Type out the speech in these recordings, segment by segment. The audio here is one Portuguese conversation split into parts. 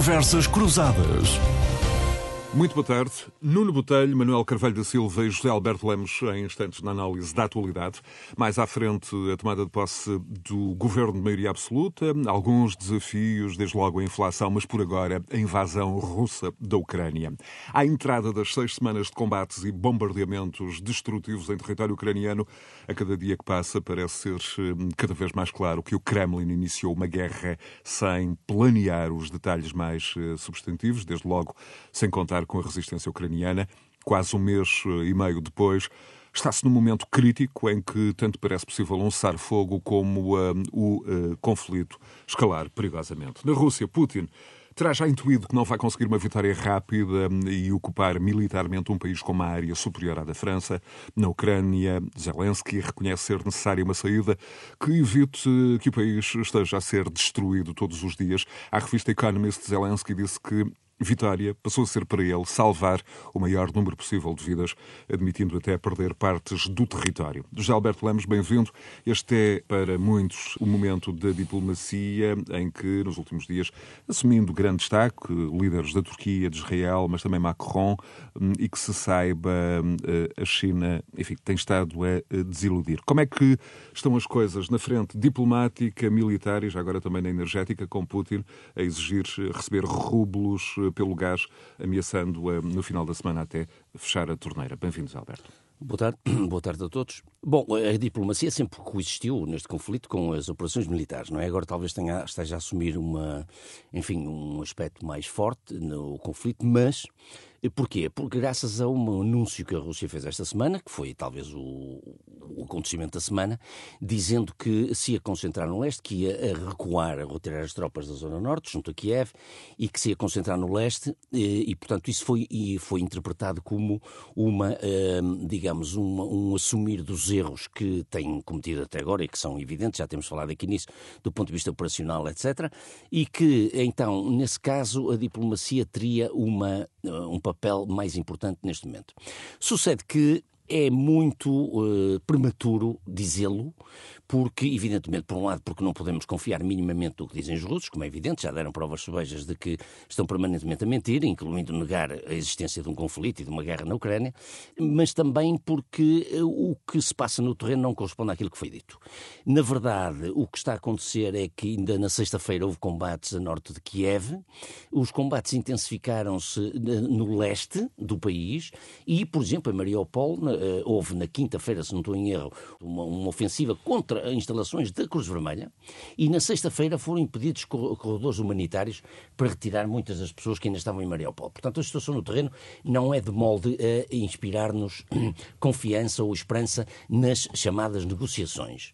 Conversas Cruzadas. Muito boa tarde. Nuno Botelho, Manuel Carvalho da Silva e José Alberto Lemos em instantes na análise da atualidade. Mais à frente, a tomada de posse do governo de maioria absoluta, alguns desafios, desde logo a inflação, mas por agora a invasão russa da Ucrânia. À entrada das seis semanas de combates e bombardeamentos destrutivos em território ucraniano, a cada dia que passa parece ser hum, cada vez mais claro que o Kremlin iniciou uma guerra sem planear os detalhes mais eh, substantivos, desde logo sem contar com a resistência ucraniana. Quase um mês eh, e meio depois, está-se num momento crítico em que tanto parece possível um cessar-fogo como uh, o uh, conflito escalar perigosamente. Na Rússia, Putin terá já intuído que não vai conseguir uma vitória rápida e ocupar militarmente um país com uma área superior à da França. Na Ucrânia, Zelensky reconhece ser necessária uma saída que evite que o país esteja a ser destruído todos os dias. A revista Economist Zelensky disse que Vitória passou a ser para ele salvar o maior número possível de vidas, admitindo até perder partes do território. José Alberto Lemos, bem-vindo. Este é, para muitos, o momento da diplomacia em que, nos últimos dias, assumindo grande destaque, líderes da Turquia, de Israel, mas também Macron, e que se saiba, hum, a China, enfim, tem estado a desiludir. Como é que estão as coisas na frente diplomática, militar e já agora também na energética, com Putin a exigir receber rublos pelo gás, ameaçando no final da semana até fechar a torneira. Bem-vindos, Alberto. Boa tarde. Boa tarde a todos. Bom, a diplomacia sempre coexistiu neste conflito com as operações militares, não é? Agora talvez tenha, esteja a assumir uma, enfim, um aspecto mais forte no conflito, mas Porquê? Porque graças a um anúncio que a Rússia fez esta semana, que foi talvez o, o acontecimento da semana, dizendo que se ia concentrar no leste, que ia recuar, a retirar as tropas da zona norte, junto a Kiev, e que se ia concentrar no leste, e, e portanto isso foi, e foi interpretado como uma, hum, digamos, uma, um assumir dos erros que têm cometido até agora e que são evidentes, já temos falado aqui nisso, do ponto de vista operacional, etc., e que então, nesse caso, a diplomacia teria uma, um papel mais importante neste momento. Sucede que é muito uh, prematuro dizê-lo, porque, evidentemente, por um lado, porque não podemos confiar minimamente no que dizem os russos, como é evidente, já deram provas subejas de que estão permanentemente a mentir, incluindo negar a existência de um conflito e de uma guerra na Ucrânia, mas também porque eh, o que se passa no terreno não corresponde àquilo que foi dito. Na verdade, o que está a acontecer é que ainda na sexta-feira houve combates a norte de Kiev, os combates intensificaram-se eh, no leste do país e, por exemplo, em Mariupol, eh, houve na quinta-feira, se não estou em erro, uma, uma ofensiva contra instalações da Cruz Vermelha e na sexta-feira foram impedidos corredores humanitários para retirar muitas das pessoas que ainda estavam em Mariupol. Portanto, a situação no terreno não é de molde a inspirar-nos confiança ou esperança nas chamadas negociações.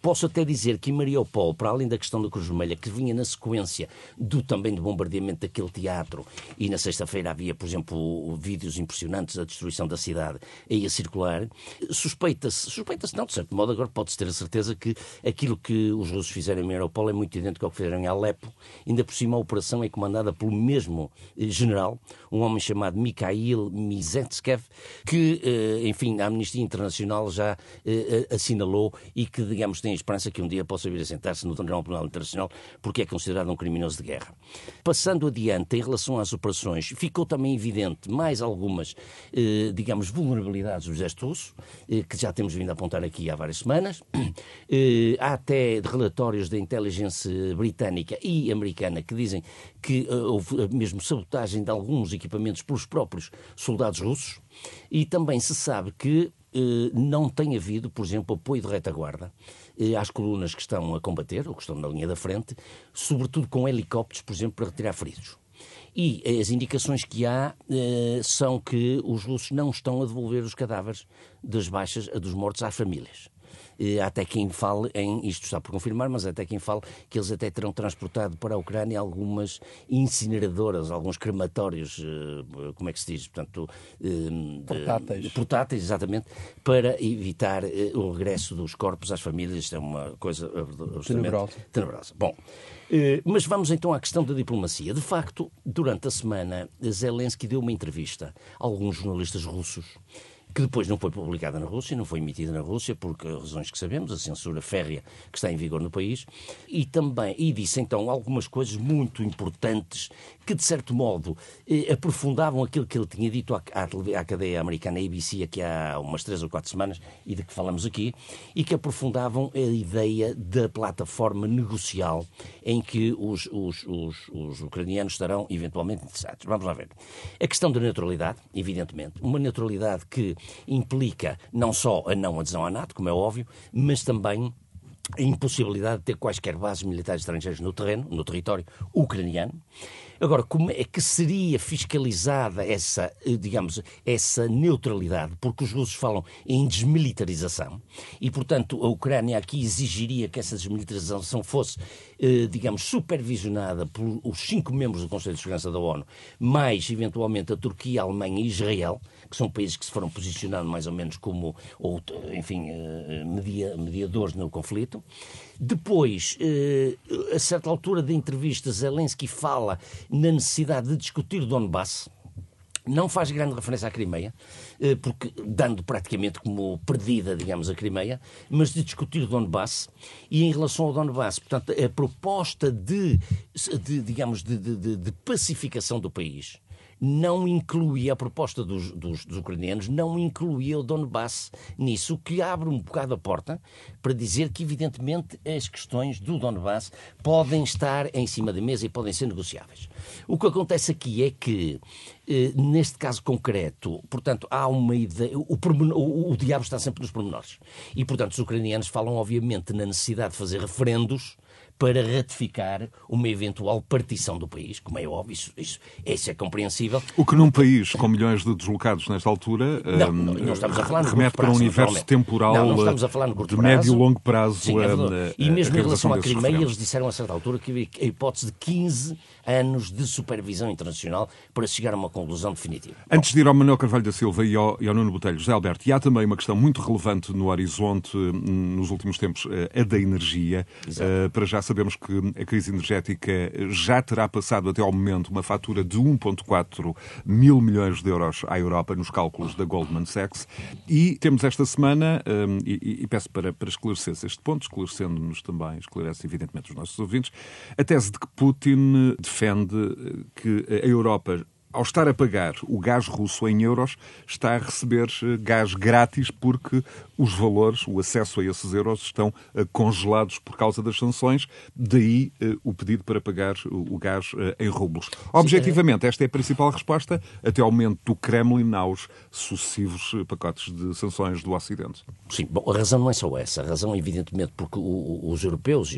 Posso até dizer que em Mariupol, para além da questão da Cruz Vermelha, que vinha na sequência do também do bombardeamento daquele teatro, e na sexta-feira havia, por exemplo, vídeos impressionantes da destruição da cidade aí a circular, suspeita-se, suspeita-se não, de certo modo, agora pode-se ter a certeza certeza que aquilo que os russos fizeram em Mariupol é muito idêntico ao que fizeram em Alepo. Ainda por cima, a operação é comandada pelo mesmo eh, general, um homem chamado Mikhail Mizetskev, que, eh, enfim, a Amnistia Internacional já eh, assinalou e que, digamos, tem a esperança que um dia possa vir a sentar-se no Tribunal Penal Internacional porque é considerado um criminoso de guerra. Passando adiante, em relação às operações, ficou também evidente mais algumas, digamos, vulnerabilidades do exército russo, que já temos vindo a apontar aqui há várias semanas. Eh, há até relatórios da inteligência britânica e americana que dizem que eh, houve mesmo sabotagem de alguns equipamentos pelos próprios soldados russos. E também se sabe que eh, não tem havido, por exemplo, apoio de retaguarda às colunas que estão a combater, ou que estão na linha da frente, sobretudo com helicópteros, por exemplo, para retirar feridos. E as indicações que há são que os russos não estão a devolver os cadáveres das baixas, dos mortos às famílias. Há até quem fale em, isto está por confirmar, mas até quem fale que eles até terão transportado para a Ucrânia algumas incineradoras, alguns crematórios, eh, como é que se diz? Portanto, eh, portáteis. Portáteis, exatamente, para evitar eh, o regresso dos corpos às famílias. Isto é uma coisa tenebrosa. tenebrosa. Bom, mas vamos então à questão da diplomacia. De facto, durante a semana, Zelensky deu uma entrevista a alguns jornalistas russos que depois não foi publicada na Rússia, não foi emitida na Rússia, por razões que sabemos, a censura férrea que está em vigor no país, e também, e disse então algumas coisas muito importantes que, de certo modo, eh, aprofundavam aquilo que ele tinha dito à, à, à cadeia americana ABC aqui há umas três ou quatro semanas, e de que falamos aqui, e que aprofundavam a ideia da plataforma negocial em que os, os, os, os ucranianos estarão eventualmente interessados. Vamos lá ver. A questão da neutralidade, evidentemente, uma neutralidade que implica não só a não adesão à NATO, como é óbvio, mas também a impossibilidade de ter quaisquer bases militares estrangeiras no terreno, no território ucraniano. Agora, como é que seria fiscalizada essa, eh, digamos, essa neutralidade? Porque os russos falam em desmilitarização e, portanto, a Ucrânia aqui exigiria que essa desmilitarização fosse, eh, digamos, supervisionada pelos cinco membros do Conselho de Segurança da ONU, mais, eventualmente, a Turquia, a Alemanha e Israel, que são países que se foram posicionando mais ou menos como, ou, enfim, eh, mediadores no conflito. Depois, eh, a certa altura da entrevista, Zelensky fala na necessidade de discutir Donbass. Não faz grande referência à Crimeia, eh, porque dando praticamente como perdida, digamos, a Crimeia, mas de discutir Donbass e em relação ao Donbass, portanto, a proposta de, de digamos, de, de, de pacificação do país não incluía a proposta dos, dos, dos, ucranianos, não incluía o Donbass nisso, o que abre um bocado a porta para dizer que, evidentemente, as questões do Donbass podem estar em cima da mesa e podem ser negociáveis. O que acontece aqui é que, eh, neste caso concreto, portanto, há uma ideia. O, o, o diabo está sempre nos pormenores. E, portanto, os ucranianos falam, obviamente, na necessidade de fazer referendos para ratificar uma eventual partição do país, como é óbvio, isso, isso, isso é compreensível. O que num país com milhões de deslocados nesta altura não, não, não estamos a falar remete para um universo temporal não, não estamos a falar no de médio e longo prazo. Sim, é e mesmo em relação à Crimeia, eles disseram a certa altura que a hipótese de 15 anos de supervisão internacional para chegar a uma conclusão definitiva. Antes de ir ao Manuel Carvalho da Silva e ao, e ao Nuno Botelho, José Alberto, e há também uma questão muito relevante no horizonte hum, nos últimos tempos, eh, a da energia. Uh, para já sabemos que a crise energética já terá passado até ao momento uma fatura de 1,4 mil milhões de euros à Europa nos cálculos da Goldman Sachs. E temos esta semana, hum, e, e, peço para, para esclarecer este ponto, esclarecendo-nos também, esclarece evidentemente os nossos ouvintes, a tese de que Putin defende que a Europa ao estar a pagar o gás russo em euros, está a receber eh, gás grátis porque os valores, o acesso a esses euros estão eh, congelados por causa das sanções, daí eh, o pedido para pagar o gás em rublos. Objetivamente, esta é a principal resposta até ao momento do Kremlin aos sucessivos pacotes de sanções do Ocidente. Sim, bom, a razão não é só essa. A razão, evidentemente, porque os europeus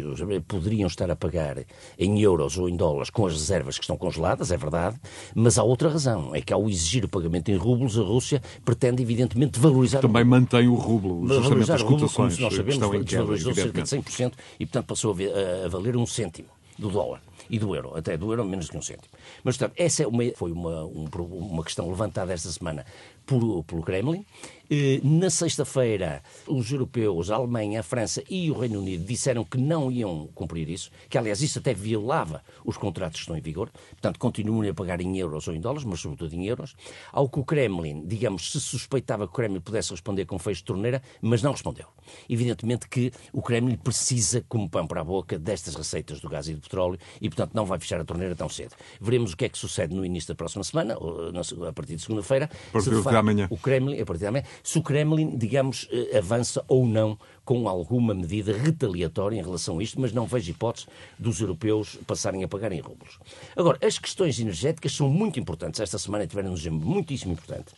poderiam estar a pagar em euros ou em dólares com as reservas que estão congeladas, é verdade, mas há outra razão. É que ao exigir o pagamento em rublos, a Rússia pretende, evidentemente, valorizar Também o mantém o rublo, justamente as cotações. Nós sabemos, desvalorizou cerca de 100% e, portanto, passou a, valer um cêntimo do dólar e do euro, até do euro menos que um cêntimo. Mas, portanto, essa é uma, foi uma, um, uma questão levantada esta semana por, pelo Kremlin eh, na sexta-feira, os europeus, a Alemanha, a França e o Reino Unido disseram que não iam cumprir isso, que aliás isso até violava os contratos que estão em vigor, portanto continuam a pagar em euros ou em dólares, mas sobretudo em euros, ao que o Kremlin, digamos, se suspeitava que o Kremlin pudesse responder com fecho de torneira, mas não respondeu. Evidentemente que o Kremlin precisa, como pão para a boca, destas receitas do gás e do petróleo e, portanto, não vai fechar a torneira tão cedo. Veremos o que é que sucede no início da próxima semana, a partir de segunda-feira. A partir de amanhã. O Kremlin, a partir de amanhã, se o Kremlin, digamos, eh, avança ou não com alguma medida retaliatória em relação a isto, mas não vejo hipótese dos europeus passarem a pagar em rublos. Agora, as questões energéticas são muito importantes. Esta semana tiveram um exemplo muitíssimo importante.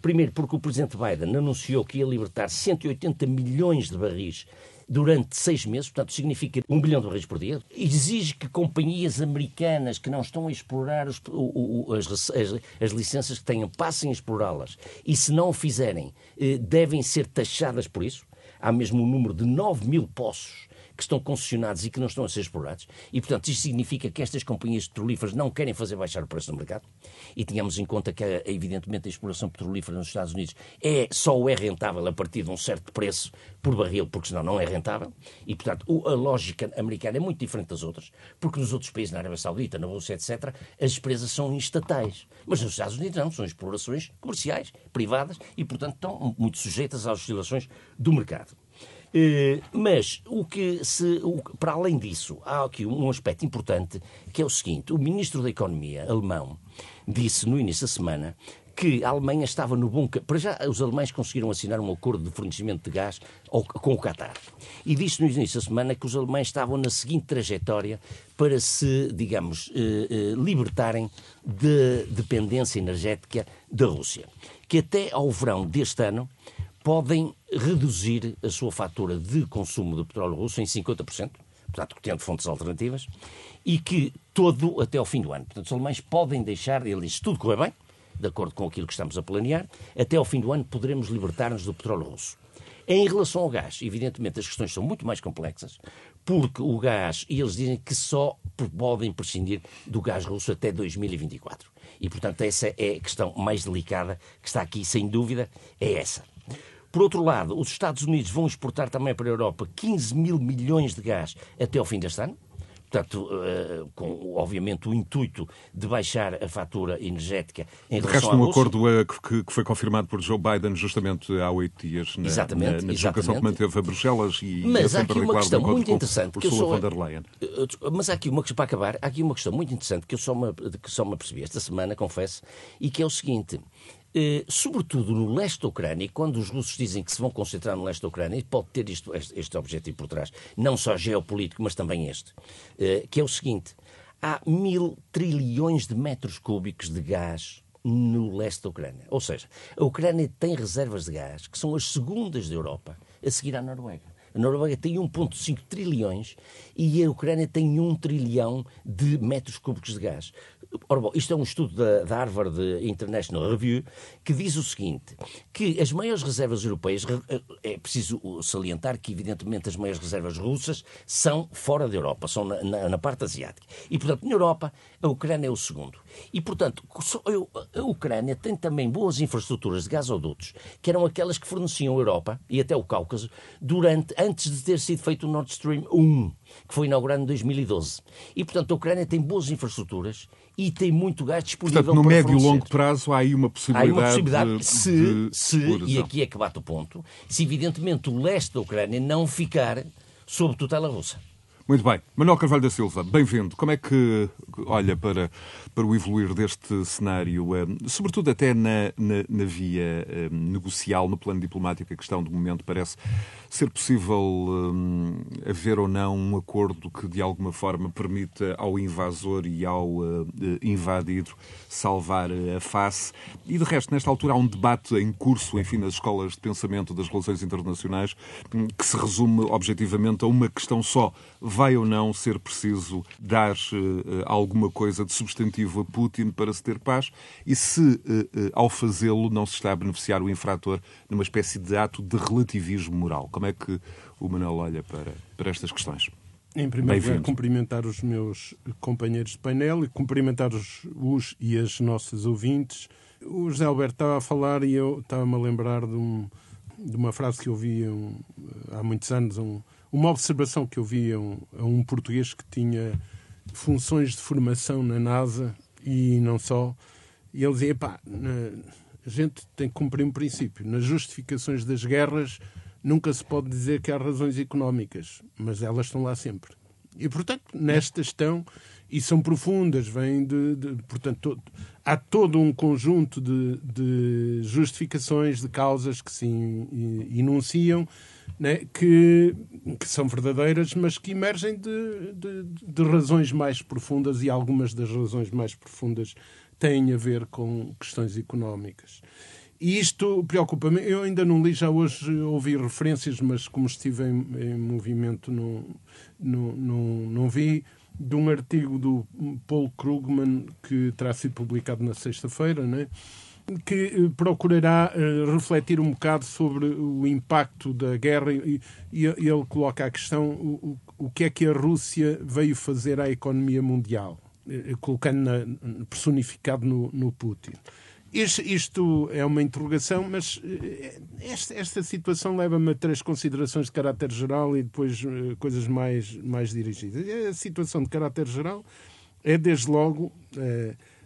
Primeiro, porque o presidente Biden anunciou que ia libertar 180 milhões de barris durante seis meses, portanto significa um bilhão de barris por dia, exige que companhias americanas que não estão a explorar os, o, o, as, as, as, licenças que tenham passem a explorá-las e se não o fizerem eh, devem ser taxadas por isso. Há mesmo um número de 9 mil poços que estão concessionados e que não estão a ser explorados. E, portanto, isto significa que estas companhias petrolíferas não querem fazer baixar o preço no mercado. E tínhamos em conta que, evidentemente, a exploração petrolífera nos Estados Unidos é, só é rentável a partir de um certo preço por barril, porque senão não é rentável. E, portanto, a lógica americana é muito diferente das outras, porque nos outros países, na Arábia Saudita, na Rússia, etc., as empresas são estatais. Mas nos Estados Unidos não, são explorações comerciais, privadas, e, portanto, estão muito sujeitas às oscilações do mercado. Eh, mas o que se, para além disso, há aqui um aspecto importante que é o seguinte: o ministro da Economia alemão disse no início da semana que a Alemanha estava no bom. Para já, os alemães conseguiram assinar um acordo de fornecimento de gás com o Qatar. E disse no início da semana que os alemães estavam na seguinte trajetória para se, digamos, eh, eh, libertarem de dependência energética da Rússia. Que até ao verão deste ano podem reduzir a sua fatura de consumo de petróleo russo em 50%, portanto, tendo fontes alternativas, e que todo até ao fim do ano. Portanto, os alemães podem deixar, ele diz, se tudo correr bem, de acordo com aquilo que estamos a planear, até ao fim do ano poderemos libertar-nos do petróleo russo. Em relação ao gás, evidentemente as questões são muito mais complexas, porque o gás, e eles dizem que só podem prescindir do gás russo até 2024. E, portanto, essa é a questão mais delicada que está aqui, sem dúvida, é essa. Por outro lado, os Estados Unidos vão exportar também para a Europa 15 mil milhões de gás até ao fim deste ano. Portanto, uh, com obviamente o intuito de baixar a fatura energética em de relação resto, um acordo uh, que, foi confirmado por Joe Biden justamente há oito dias na, exatamente, na, deslocação que manteve a Bruxelas e mas há aqui uma questão muito interessante que eu sou, eh, mas há aqui uma para acabar há aqui uma questão muito interessante que eu só me, que só me apercebi esta semana confesso e que é o seguinte. eh, sobretudo no leste da Ucrânia, quando os russos dizem que se vão concentrar no leste da Ucrânia, pode ter isto, este, este, objetivo por trás, não só geopolítico, mas também este, eh, que é o seguinte: há mil trilhões de metros cúbicos de gás no leste da Ucrânia. Ou seja, a Ucrânia tem reservas de gás que são as segundas da Europa, a seguir à Noruega. A Noruega tem 1,5 trilhões e a Ucrânia tem 1 trilhão de metros cúbicos de gás. Ora, bom, isto é um estudo da, da, Harvard International Review que diz o seguinte: que as maiores reservas europeias, é preciso salientar que, evidentemente, as maiores reservas russas são fora da Europa, são na, na, na parte asiática. E, portanto, na Europa, a Ucrânia é o segundo. E, portanto, a Ucrânia tem também boas infraestruturas de gasodutos, que eram aquelas que forneciam a Europa e até o Cáucaso durante, antes de ter sido feito o Nord Stream 1, que foi inaugurado em 2012. E, portanto, a Ucrânia tem boas infraestruturas e tem muito gás disponível Portanto, no médio e longo prazo há aí uma possibilidade, há uma possibilidade de, se, de se e aqui é que bate o ponto, se evidentemente o leste da Ucrânia não ficar sob tutela russa. Muito bem. Manuel Carvalho da Silva, bem-vindo. Como é que olha para, para o evoluir deste cenário, eh, sobretudo até na, na, na via eh, negocial, no plano diplomático, a questão do momento parece ser possível eh, haver ou não um acordo que de alguma forma permita ao invasor e ao invadido salvar a face. E de resto, nesta altura há um debate em curso, enfim, nas escolas de pensamento das relações internacionais, hum, que se resume objetivamente a uma questão só vai ou não ser preciso dar uh, alguma coisa de substantivo a Putin para se ter paz e se, uh, uh, ao fazê-lo, não se está a beneficiar o infrator numa espécie de ato de relativismo moral. Como é que o Manuel olha para, para estas questões? Em primeiro lugar, cumprimentar os meus companheiros de painel e cumprimentar os, os e as nossas ouvintes. O José Alberto estava a falar e eu estava-me a lembrar de, um, de, uma frase que eu vi um, há muitos anos, um, uma observação que eu vi a um, a um português que tinha funções de formação na NASA e não só. E ele dizia: pá, a gente tem que cumprir um princípio. Nas justificações das guerras nunca se pode dizer que há razões económicas, mas elas estão lá sempre. E, portanto, nestas estão, e são profundas, vêm de. de portanto, todo, há todo um conjunto de, de, justificações, de causas que se enunciam né, que, que, são verdadeiras, mas que emergem de, de, razões mais profundas e algumas das razões mais profundas têm a ver com questões económicas. E isto preocupa-me. Eu ainda não li, já hoje ouvi referências, mas como estive em, em movimento, não, não, não, não vi, de um artigo do Paul Krugman que terá sido publicado na sexta-feira, né? que eh, procurará uh, refletir um bocado sobre o impacto da guerra e, e, ele coloca a questão o, o que é que a Rússia veio fazer à economia mundial, uh, colocando na, personificado no, no Putin. Isto, isto, é uma interrogação, mas uh, esta, esta situação leva-me a três considerações de caráter geral e depois coisas mais, mais dirigidas. A situação de caráter geral é, desde logo,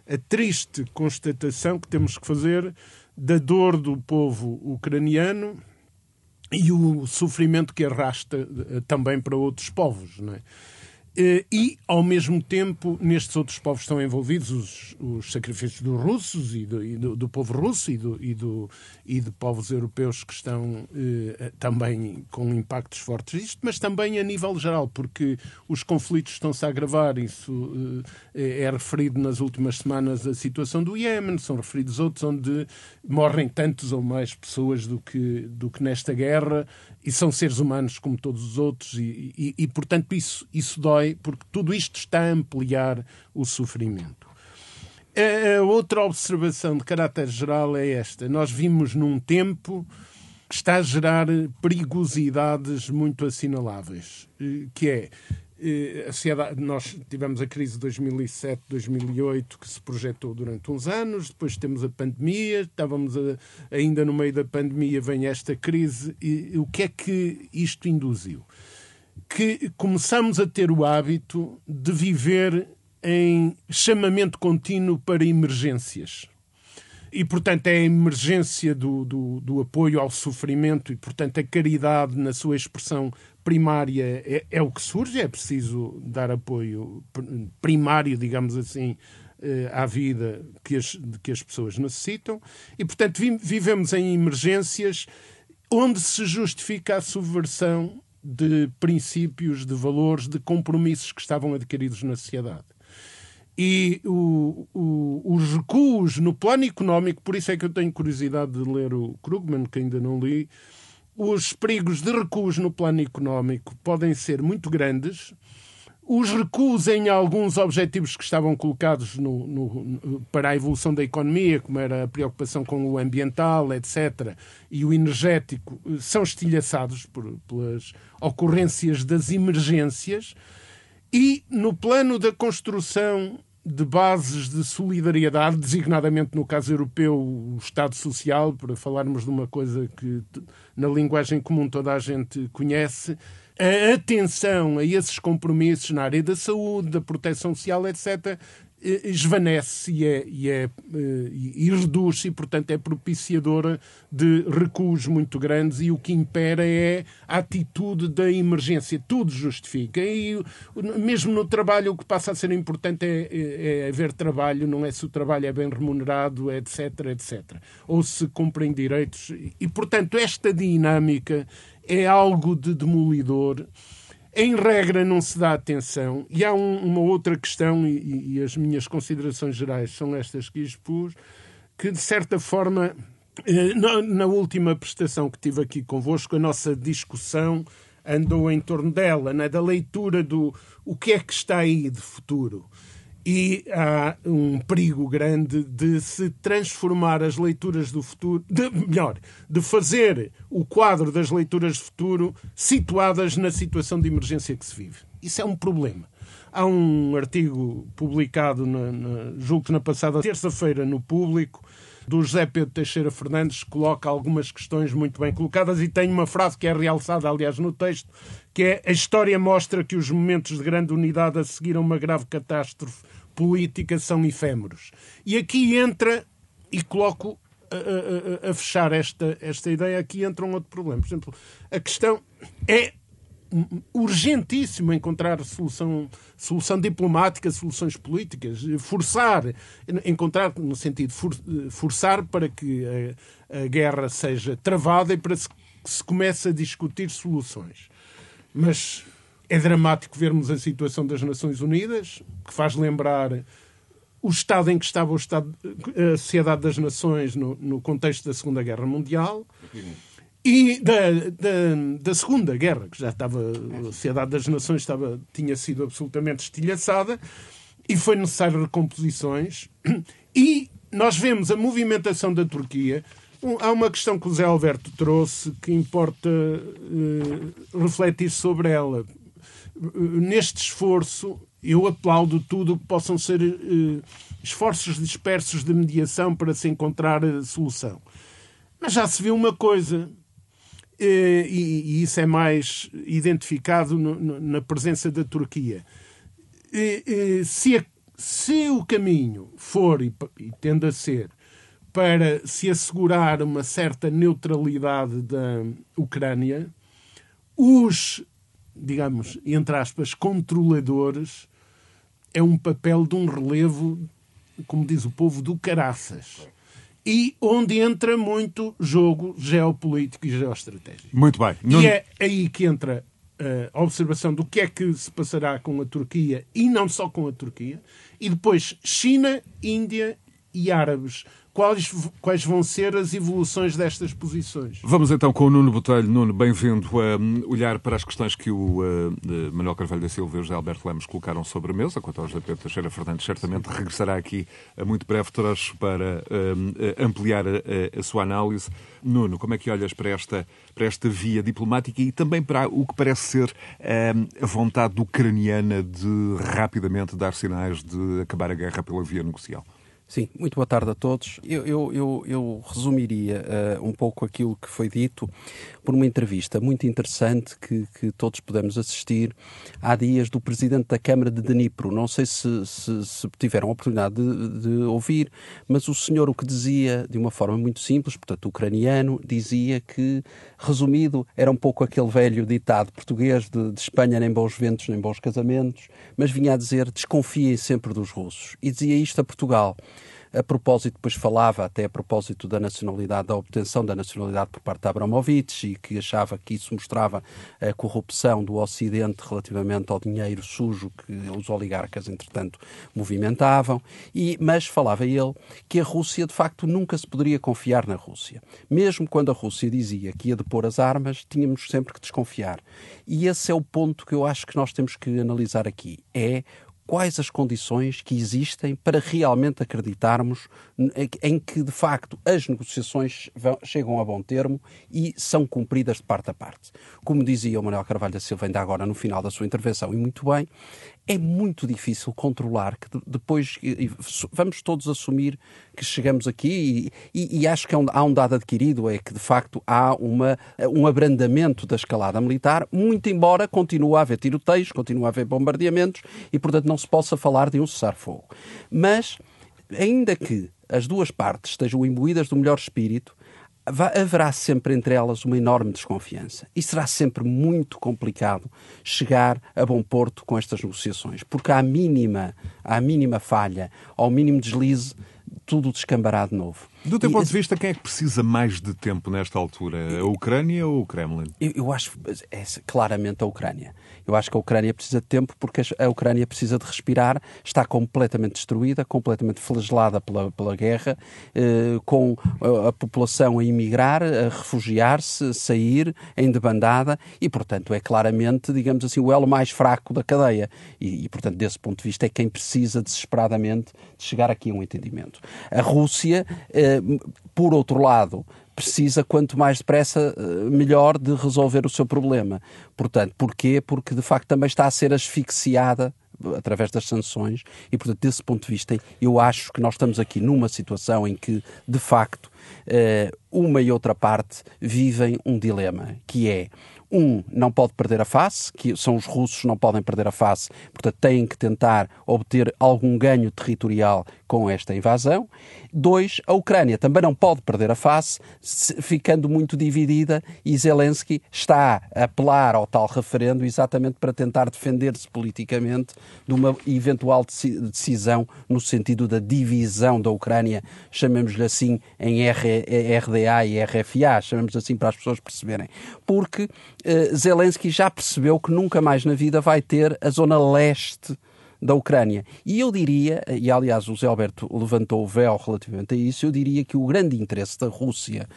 a triste constatação que temos que fazer da dor do povo ucraniano e o sofrimento que arrasta também para outros povos. Não é? Eh, e, ao mesmo tempo, nestes outros povos estão envolvidos os, os sacrifícios dos russos e do, e do, do povo russo e, do, e, do, e de povos europeus que estão eh, também com impactos fortes disto, mas também a nível geral, porque os conflitos estão-se a agravar. Isso eh, é referido nas últimas semanas a situação do Iémen, são referidos outros onde morrem tantos ou mais pessoas do que, do que nesta guerra e são seres humanos como todos os outros e, e, e, portanto isso, isso dói porque tudo isto está a ampliar o sofrimento. A outra observação de caráter geral é esta. Nós vimos num tempo que está a gerar perigosidades muito assinaláveis, eh, que é a sociedade, nós tivemos a crise de 2007, 2008, que se projetou durante uns anos, depois temos a pandemia, estávamos a, ainda no meio da pandemia, vem esta crise, e o que é que isto induziu? Que começamos a ter o hábito de viver em chamamento contínuo para emergências. E, portanto, é a emergência do, do, do, apoio ao sofrimento e, portanto, a caridade, na sua expressão primária, é, é o que surge. É preciso dar apoio primário, digamos assim, eh, à vida que as, que as pessoas necessitam. E, portanto, vivemos em emergências onde se justifica a subversão de princípios, de valores, de compromissos que estavam adquiridos na sociedade e o, o, os recuos no plano económico, por isso é que eu tenho curiosidade de ler o Krugman, que ainda não li, os perigos de recuos no plano económico podem ser muito grandes. Os recuos em alguns objetivos que estavam colocados no, no, para a evolução da economia, como era a preocupação com o ambiental, etc., e o energético, são estilhaçados por, pelas ocorrências das emergências. E no plano da construção de bases de solidariedade, designadamente no caso europeu, o Estado Social, para falarmos de uma coisa que na linguagem comum toda a gente conhece, a atenção a esses compromissos na área da saúde, da proteção social, etc., esvanece e, é, e, é, eh, e reduz-se, e, portanto, é propiciadora de recuos muito grandes e o que impera é a atitude da emergência. Tudo justifica. E mesmo no trabalho, o que passa a ser importante é, é, é haver trabalho, não é se o trabalho é bem remunerado, etc, etc. Ou se cumprem direitos. E, portanto, esta dinâmica é algo de demolidor em regra, não se dá atenção. E há um, uma outra questão, e, e, as minhas considerações gerais são estas que expus, que de certa forma, eh, na, na última prestação que tive aqui convosco, a nossa discussão andou em torno dela, né, da leitura do o que é que está aí de futuro e há um perigo grande de se transformar as leituras do futuro, de, melhor, de fazer o quadro das leituras de futuro situadas na situação de emergência que se vive. Isso é um problema. Há um artigo publicado, na, na, julgo que na passada terça-feira, no Público, do José Pedro Teixeira Fernandes, que coloca algumas questões muito bem colocadas e tem uma frase que é realçada, aliás, no texto, que é a história mostra que os momentos de grande unidade a seguir a uma grave catástrofe política são efêmeros. E aqui entra, e coloco a, a, a, fechar esta, esta ideia, aqui entra um outro problema. Por exemplo, a questão é urgentíssimo encontrar solução, solução diplomática, soluções políticas, forçar, encontrar no sentido for, forçar para que a, a, guerra seja travada e para que se comece a discutir soluções. Mas é dramático vermos a situação das Nações Unidas, que faz lembrar o estado em que estava o estado, a Sociedade das Nações no, no contexto da Segunda Guerra Mundial e da, da, da, Segunda Guerra, que já estava, a Sociedade das Nações estava, tinha sido absolutamente estilhaçada e foi necessário recomposições. E nós vemos a movimentação da Turquia. Há uma questão que o Zé Alberto trouxe que importa uh, refletir sobre ela neste esforço, eu aplaudo tudo que possam ser uh, esforços dispersos de mediação para se encontrar a solução. Mas já se viu uma coisa, uh, e, isso é mais identificado na presença da Turquia. Uh, se, o caminho for, e tende a ser, para se assegurar uma certa neutralidade da Ucrânia, os, digamos, entre aspas, controladores é um papel de um relevo, como diz o povo, do caraças. E onde entra muito jogo geopolítico e geoestratégico. Muito bem. Não... E é aí que entra a observação do que é que se passará com a Turquia e não só com a Turquia, e depois China, Índia e árabes quais, quais vão ser as evoluções destas posições. Vamos então com o Nuno Botelho. Nuno, bem-vindo a hum, olhar para as questões que o uh, Manuel Carvalho da Silva e o José Alberto Lemos colocaram sobre a mesa. Quanto ao José Pedro Teixeira Fernandes, certamente regressará aqui a muito breve trecho para uh, ampliar a, a, sua análise. Nuno, como é que olhas para esta, para esta via diplomática e também para o que parece ser uh, a vontade ucraniana de rapidamente dar sinais de acabar a guerra pela via negocial? Sim, muito boa tarde a todos. Eu, eu, eu, eu resumiria uh, um pouco aquilo que foi dito por uma entrevista muito interessante que, que todos pudemos assistir há dias do presidente da Câmara de Dnipro. Não sei se, se, se tiveram a oportunidade de, de, ouvir, mas o senhor o que dizia de uma forma muito simples, portanto, ucraniano, dizia que, resumido, era um pouco aquele velho ditado português de, de Espanha nem bons ventos nem bons casamentos, mas vinha a dizer desconfiem sempre dos russos. E dizia isto a Portugal. A propósito, depois falava até a propósito da nacionalidade, da obtenção da nacionalidade por parte de Abramovich e que achava que isso mostrava a corrupção do Ocidente relativamente ao dinheiro sujo que os oligarcas, entretanto, movimentavam. E, mas falava ele que a Rússia, de facto, nunca se poderia confiar na Rússia. Mesmo quando a Rússia dizia que ia depor as armas, tínhamos sempre que desconfiar. E esse é o ponto que eu acho que nós temos que analisar aqui. É quais as condições que existem para realmente acreditarmos em que, de facto, as negociações chegam a bom termo e são cumpridas de parte a parte. Como dizia o Manuel Carvalho da Silva ainda agora no final da sua intervenção, e muito bem, é muito difícil controlar que depois vamos todos assumir que chegamos aqui e, e, e acho que é há um dado adquirido é que de facto há uma, um abrandamento da escalada militar, muito embora continue a haver tiroteios, continue a haver bombardeamentos e portanto não se possa falar de um cessar-fogo. Mas ainda que as duas partes estejam imbuídas do melhor espírito, haverá sempre entre elas uma enorme desconfiança. E será sempre muito complicado chegar a bom porto com estas negociações, porque à mínima, à mínima falha, ao mínimo deslize, tudo descambará de novo. Do teu e, ponto de vista, quem é que precisa mais de tempo nesta altura? A Ucrânia ou o Kremlin? Eu, eu acho é, claramente a Ucrânia. Eu acho que a Ucrânia precisa de tempo porque a Ucrânia precisa de respirar, está completamente destruída, completamente flagelada pela, pela guerra, eh, com a, a, população a emigrar, a refugiar-se, a sair em debandada e, portanto, é claramente, digamos assim, o elo mais fraco da cadeia. E, e, portanto, desse ponto de vista, é quem precisa desesperadamente de chegar aqui a um entendimento. A Rússia, eh, por outro lado, precisa, quanto mais depressa, eh, melhor de resolver o seu problema. Portanto, porquê? Porque de facto também está a ser asfixiada através das sanções e, portanto, desse ponto de vista, eu acho que nós estamos aqui numa situação em que, de facto, eh, uma e outra parte vivem um dilema, que é um, não pode perder a face, que são os russos, não podem perder a face, portanto têm que tentar obter algum ganho territorial com esta invasão. Dois, a Ucrânia também não pode perder a face, ficando muito dividida, e Zelensky está a apelar ao tal referendo exatamente para tentar defender-se politicamente de uma eventual decisão no sentido da divisão da Ucrânia, chamemos-lhe assim em RDA e RFA, chamemos assim para as pessoas perceberem. Porque uh, Zelensky já percebeu que nunca mais na vida vai ter a zona leste da Ucrânia. E eu diria, e aliás o Zé Alberto levantou o véu relativamente a isso, eu diria que o grande interesse da Rússia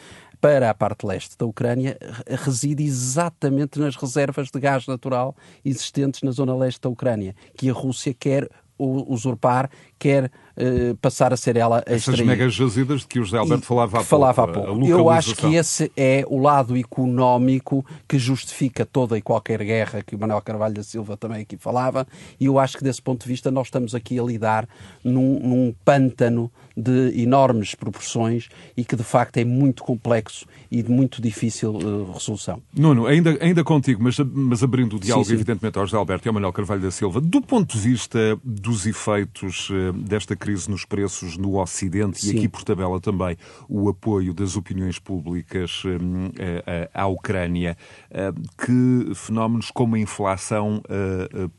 para a parte leste da Ucrânia reside exatamente nas reservas de gás natural existentes na zona leste da Ucrânia, que a Rússia quer usurpar, quer uh, passar a ser ela a Essas extrair. megas jazidas de que o José Alberto e falava há falava pouco. Há pouco. Eu acho que esse é o lado económico que justifica toda e qualquer guerra que o Manuel Carvalho da Silva também aqui falava, e eu acho que desse ponto de vista nós estamos aqui a lidar num, num pântano de enormes proporções e que de facto é muito complexo e de muito difícil uh, resolução. Nuno, ainda, ainda contigo, mas, mas abrindo o diálogo sim, sim. evidentemente ao José Alberto e ao Manuel Carvalho da Silva, do ponto de vista dos efeitos uh, desta crise nos preços no Ocidente Sim. e aqui por tabela também o apoio das opiniões públicas à Ucrânia, que fenómenos como a inflação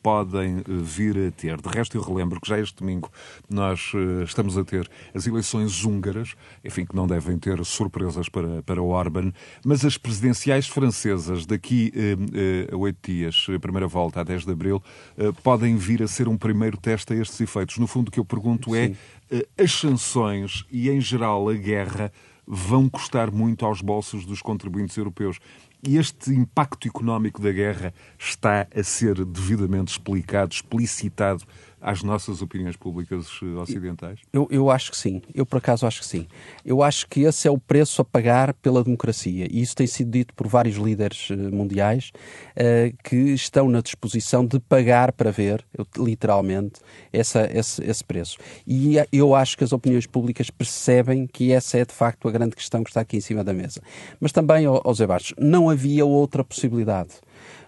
podem vir a ter? De resto, eu relembro que já este domingo nós estamos a ter as eleições húngaras, enfim, que não devem ter surpresas para, para Orban, mas as presidenciais francesas daqui a oito dias, primeira volta a 10 de abril, podem vir a ser um primeiro teste a estes efeitos. No fundo, que eu pergunto é, é as sanções e, em geral, a guerra vão custar muito aos bolsos dos contribuintes europeus. E este impacto económico da guerra está a ser devidamente explicado, explicitado às nossas opiniões públicas eh, ocidentais? Eu, eu acho que sim. Eu, por acaso, acho que sim. Eu acho que esse é o preço a pagar pela democracia. E isso tem sido dito por vários líderes eh, mundiais uh, que estão na disposição de pagar para ver, literalmente, essa, esse, esse preço. E eu acho que as opiniões públicas percebem que essa é, de facto, a grande questão que está aqui em cima da mesa. Mas também, José Bastos, não havia outra possibilidade.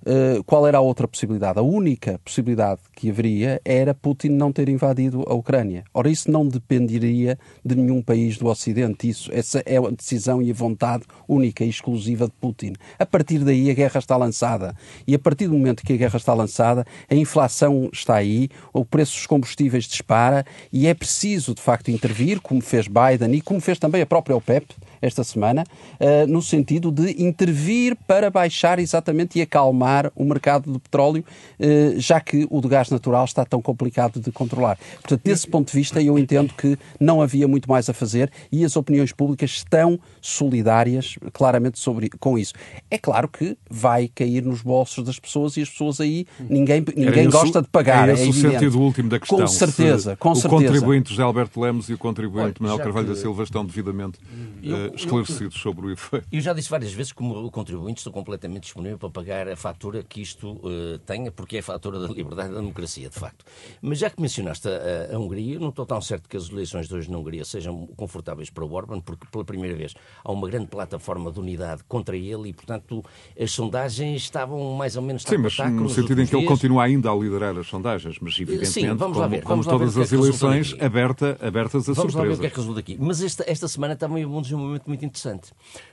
Eh, qual era a outra possibilidade? A única possibilidade que haveria era Putin não ter invadido a Ucrânia. Ora, isso não dependeria de nenhum país do Ocidente. Isso, essa é a decisão e a vontade única e exclusiva de Putin. A partir daí a guerra está lançada. E a partir do momento que a guerra está lançada, a inflação está aí, o preço dos combustíveis dispara e é preciso, de facto, intervir, como fez Biden e como fez também a própria OPEP esta semana, uh, no sentido de intervir para baixar exatamente e acalmar o mercado do petróleo, uh, já que o de gás natural está tão complicado de controlar. Portanto, desse ponto de vista, eu entendo que não havia muito mais a fazer e as opiniões públicas estão solidárias, claramente, sobre, com isso. É claro que vai cair nos bolsos das pessoas e as pessoas aí, ninguém, ninguém gosta de pagar. É esse é o sentido último da questão. Com certeza, com o certeza. O contribuinte José Alberto Lemos e o contribuinte Manuel Carvalho que... da Silva estão devidamente eu, esclarecidos eu, sobre o efeito. Eu já disse várias vezes que o contribuinte estou completamente disponível para pagar a fatura que isto uh, tenha, porque é a fatura da liberdade e da democracia, de facto. Mas já que mencionaste a, a, Hungria, não estou tão certo que as eleições de hoje na Hungria sejam confortáveis para o Orban, porque pela primeira vez há uma grande plataforma de unidade contra ele e, portanto, as sondagens estavam mais ou menos... Sim, mas no sentido em que dias. ele continua ainda a liderar as sondagens, mas evidentemente, Sim, vamos como, ver, vamos como todas as é eleições, aberta, abertas a vamos surpresas. Vamos lá ver o que é que resulta aqui. Mas esta, esta semana também houve um momento muito interessante,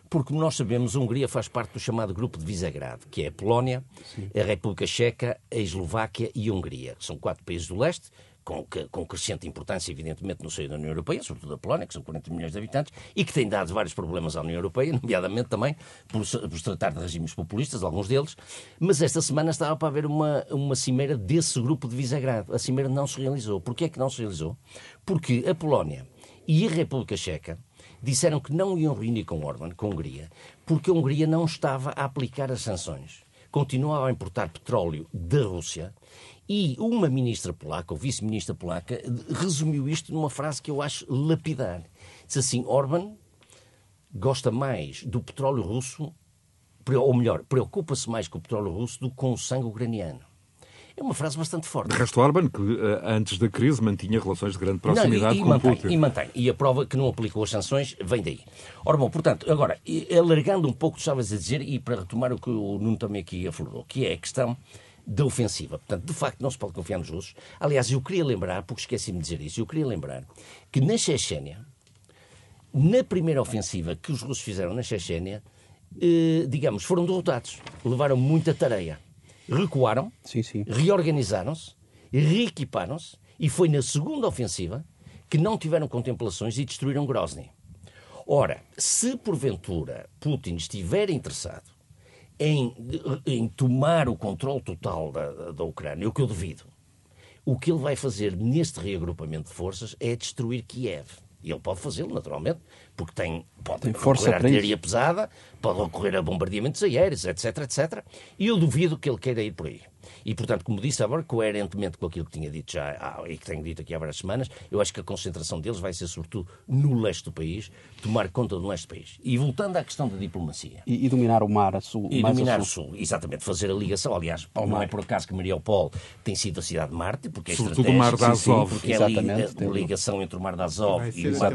porque nós sabemos a Hungria faz parte do chamado Grupo de Visegrado, que é a Polónia, Sim. a República Checa, a Eslováquia e a Hungria. São quatro países do leste, com, com crescente importância, evidentemente, no seio da União Europeia, sobretudo a Polónia, que são 40 milhões de habitantes, e que tem dado vários problemas à União Europeia, nomeadamente também por, por tratar de regimes populistas, alguns deles. Mas esta semana estava para haver uma, uma cimeira desse grupo de Visegrado. A cimeira não se realizou. Porquê é que não se realizou? Porque a Polónia e a República Checa disseram que não iam reunir com Orban, com a Hungria, porque a Hungria não estava a aplicar as sanções. Continuava a importar petróleo da Rússia e uma ministra polaca, ou vice-ministra polaca, resumiu isto numa frase que eu acho lapidar. Diz assim: Orban gosta mais do petróleo russo, ou melhor, preocupa-se mais com o petróleo russo do que com o sangue ucraniano. É uma frase bastante forte. De resto, Orban, que eh, antes da crise mantinha relações de grande proximidade Não, e, e com mantém, Putin. E mantém. E a prova que não aplicou as sanções vem daí. Ora bom, portanto, agora, alargando um pouco, tu estavas a dizer, e para retomar o que o Nuno também aqui aflorou, que é a questão da ofensiva. Portanto, de facto, não se pode confiar nos russos. Aliás, eu queria lembrar, porque esqueci-me de dizer isso, eu queria lembrar que na Chechênia, na primeira ofensiva que os russos fizeram na Chechênia, eh, digamos, foram derrotados. Levaram muita tareia recuaram, reorganizaram-se, reequiparam-se e foi na segunda ofensiva que não tiveram contemplações e destruíram Grozny. Ora, se porventura Putin estiver interessado em, em tomar o controle total da, da Ucrânia, o que eu devido, o que ele vai fazer neste reagrupamento de forças é destruir Kiev. E ele pode fazê-lo, naturalmente, porque tem, pode tem força a artilharia pesada, pode ocorrer a bombardeamentos aéreos, etc, etc. E eu duvido que ele queira ir por aí. E, portanto, como disse agora, coerentemente com aquilo que tinha dito já há, e que tenho dito aqui há várias semanas, eu acho que a concentração deles vai ser, sobretudo, no leste do país, tomar conta do leste do país. E voltando à questão da diplomacia. E, e dominar o mar a sul. E dominar sul. o sul, exatamente. Fazer a ligação. Aliás, Ao não mar. é por acaso que Mariupol tem sido a cidade de Marte, porque é Sobretudo o mar da Azov. Porque é a ligação entre o mar da Azov e o mar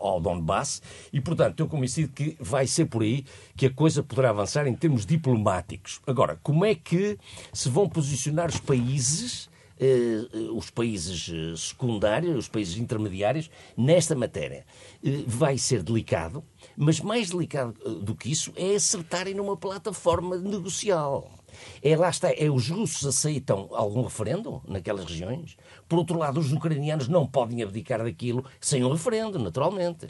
ao Donbass. E, portanto, estou convencido que vai ser por aí que a coisa poderá avançar em termos diplomáticos. Agora, como é que se vão posicionar os países os países secundários, os países intermediários, nesta matéria. vai ser delicado, mas mais delicado do que isso é acertarem numa plataforma negocial. É lá está, é os russos aceitam algum referendo naquelas regiões. Por outro lado, os ucranianos não podem abdicar daquilo sem um referendo, naturalmente.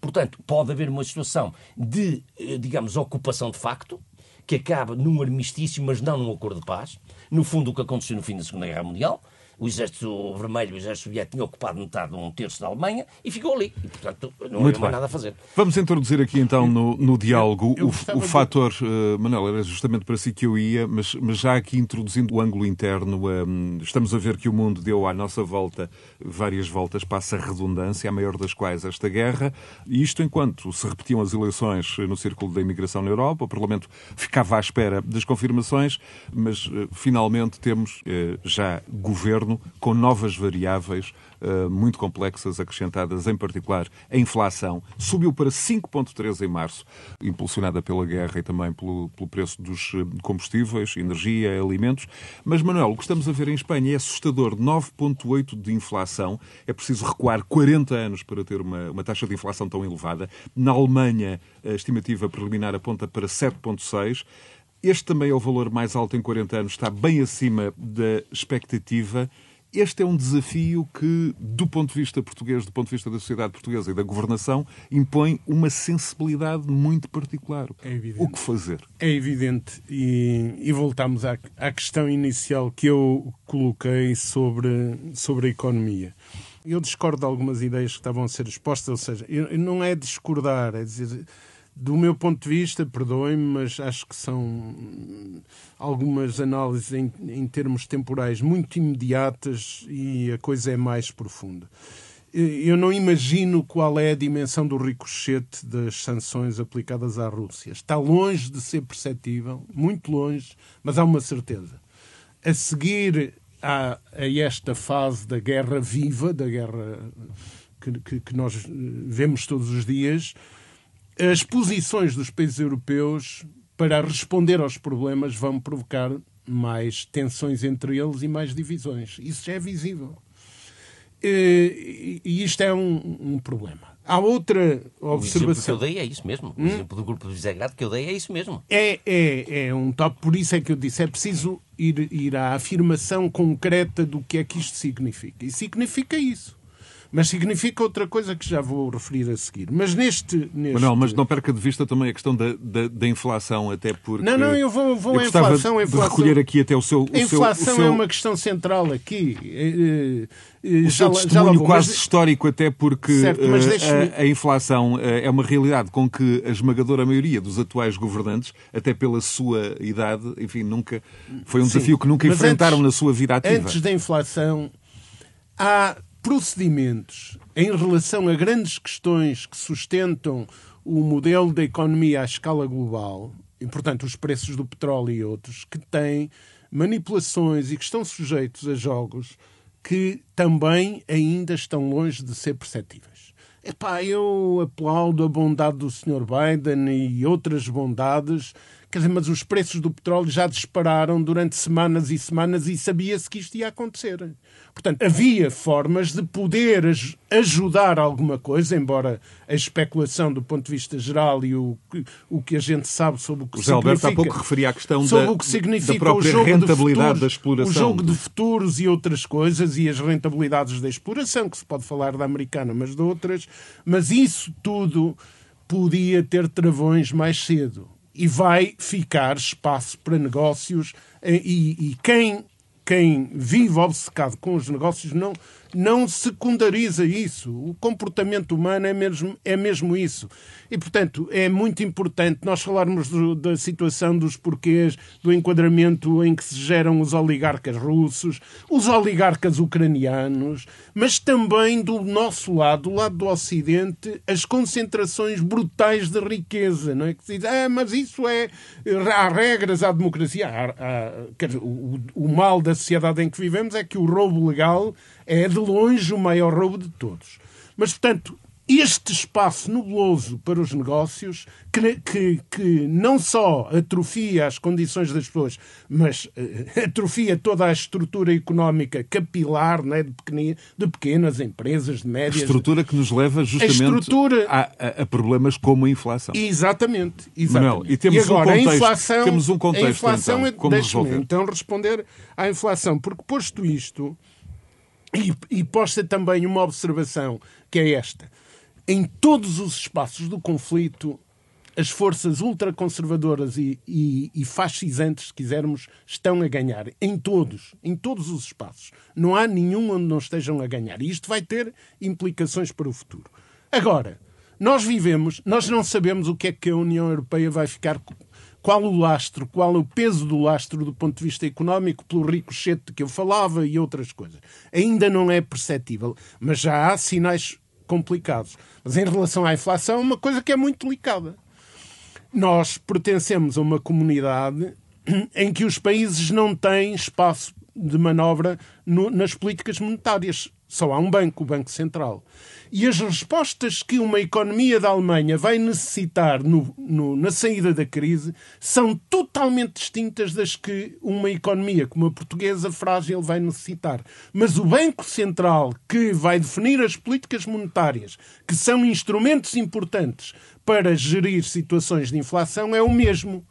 Portanto, pode haver uma situação de, eh, digamos, ocupação de facto, que acaba num armistício, mas não num acordo de paz. No fundo, o que aconteceu no fim da Segunda Guerra Mundial, o exército vermelho, o exército soviético, tinha ocupado metade, um terço da Alemanha e ficou ali. E, portanto, não Muito havia mais nada a fazer. Vamos introduzir aqui então no, no diálogo eu, eu o, o fator, uh, Manuel, era justamente para si que eu ia, mas, mas já aqui introduzindo o ângulo interno, um, estamos a ver que o mundo deu à nossa volta várias voltas, passa a redundância, a maior das quais esta guerra, e isto enquanto se repetiam as eleições no círculo da imigração na Europa, o Parlamento ficava à espera das confirmações, mas uh, finalmente temos uh, já governo governo com novas variáveis uh, muito complexas acrescentadas, em particular a inflação. Subiu para 5,3 em março, impulsionada pela guerra e também pelo, pelo preço dos eh, combustíveis, energia, alimentos. Mas, Manuel, o que estamos a ver em Espanha é assustador. 9,8 de inflação. É preciso recuar 40 anos para ter uma, uma taxa de inflação tão elevada. Na Alemanha, a estimativa preliminar aponta para 7,6. Este também é o valor mais alto em 40 anos, está bem acima da expectativa. Este é um desafio que, do ponto de vista português, do ponto de vista da sociedade portuguesa e da governação, impõe uma sensibilidade muito particular. É evidente. O que fazer? É evidente. E, e voltamos à, à questão inicial que eu coloquei sobre, sobre a economia. Eu discordo de algumas ideias que estavam a ser expostas, ou seja, eu, não é discordar, é dizer do meu ponto de vista, perdoem-me, mas acho que são algumas análises em, em, termos temporais muito imediatas e a coisa é mais profunda. Eu não imagino qual é a dimensão do ricochete das sanções aplicadas à Rússia. Está longe de ser perceptível, muito longe, mas há uma certeza. A seguir a, a esta fase da guerra viva, da guerra que, que, que nós vemos todos os dias, as posições dos países europeus para responder aos problemas vão provocar mais tensões entre eles e mais divisões. Isso já é visível. E isto é um, um problema. Há outra observação. O que eu dei é isso mesmo. O hum? exemplo do grupo de Visegrado que eu dei é isso mesmo. É, é, é um top. Por isso é que eu disse: é preciso ir, ir à afirmação concreta do que é que isto significa. E significa isso. Mas significa outra coisa que já vou referir a seguir. Mas neste. neste... Manuel, mas não perca de vista também a questão da, da, da inflação, até porque. Não, não, eu vou, vou eu inflação. De inflação... recolher aqui até o seu. A inflação seu... é uma questão central aqui. Eh, eh, o já, seu testemunho já quase mas... histórico, até porque certo, uh, a, a, inflação é uma realidade com que a esmagadora maioria dos atuais governantes, até pela sua idade, enfim, nunca foi um Sim, desafio que nunca enfrentaram antes, na sua vida ativa. Antes da inflação, há procedimentos em relação a grandes questões que sustentam o modelo da economia à escala global, e, portanto, os preços do petróleo e outros, que têm manipulações e que estão sujeitos a jogos que também ainda estão longe de ser perceptíveis. Epá, eu aplaudo a bondade do Sr. Biden e outras bondades, quer dizer, mas os preços do petróleo já dispararam durante semanas e semanas e sabia-se que isto ia acontecer. Portanto, havia formas de poder ajudar alguma coisa, embora a especulação do ponto de vista geral e o, o que a gente sabe sobre o que o significa... Alberto há pouco referia à questão sobre da, o que significa da própria rentabilidade futuros, da exploração. O jogo de futuros e outras coisas e as rentabilidades da exploração, que se pode falar da americana, mas de outras. Mas isso tudo podia ter travões mais cedo. E vai ficar espaço para negócios eh, e, e quem quem vive obcecado com os negócios não, não secundariza isso. O comportamento humano é mesmo, é mesmo isso. E, portanto, é muito importante nós falarmos do, da situação dos porquês, do enquadramento em que se geram os oligarcas russos, os oligarcas ucranianos, mas também do nosso lado, do lado do Ocidente, as concentrações brutais de riqueza. Não é? Que se diz, ah, mas isso é. Há regras, há democracia. Há, há, dizer, o, o mal da sociedade em que vivemos é que o roubo legal é de longe o maior roubo de todos. Mas, portanto, este espaço nebuloso para os negócios que, que, que, não só atrofia as condições das pessoas, mas uh, atrofia toda a estrutura económica capilar né, de, pequenas, de pequenas empresas, de médias. Estrutura que nos leva justamente a, estrutura... a, a, a problemas como a inflação. Exatamente. exatamente. Manuel, e temos, e agora, um contexto, a inflação, temos um contexto. A inflação então, é, como resolver? então responder à inflação, porque posto isto, e, e posta também uma observação que é esta em todos os espaços do conflito, as forças ultraconservadoras e, e, e fascisantes, se quisermos, estão a ganhar. Em todos, em todos os espaços. Não há nenhum onde não estejam a ganhar. E isto vai ter implicações para o futuro. Agora, nós vivemos, nós não sabemos o que é que a União Europeia vai ficar qual o lastro, qual o peso do lastro do ponto de vista económico, pelo ricochete que eu falava e outras coisas. Ainda não é perceptível, mas já há sinais complicados. Mas em relação à inflação, uma coisa que é muito delicada. Nós pertencemos a uma comunidade em que os países não têm espaço de manobra no, nas políticas monetárias. Só há um banco, o Banco Central. E as respostas que uma economia da Alemanha vai necessitar no, no, na saída da crise são totalmente distintas das que uma economia como a portuguesa frágil vai necessitar. Mas o Banco Central, que vai definir as políticas monetárias, que são instrumentos importantes para gerir situações de inflação, é o mesmo.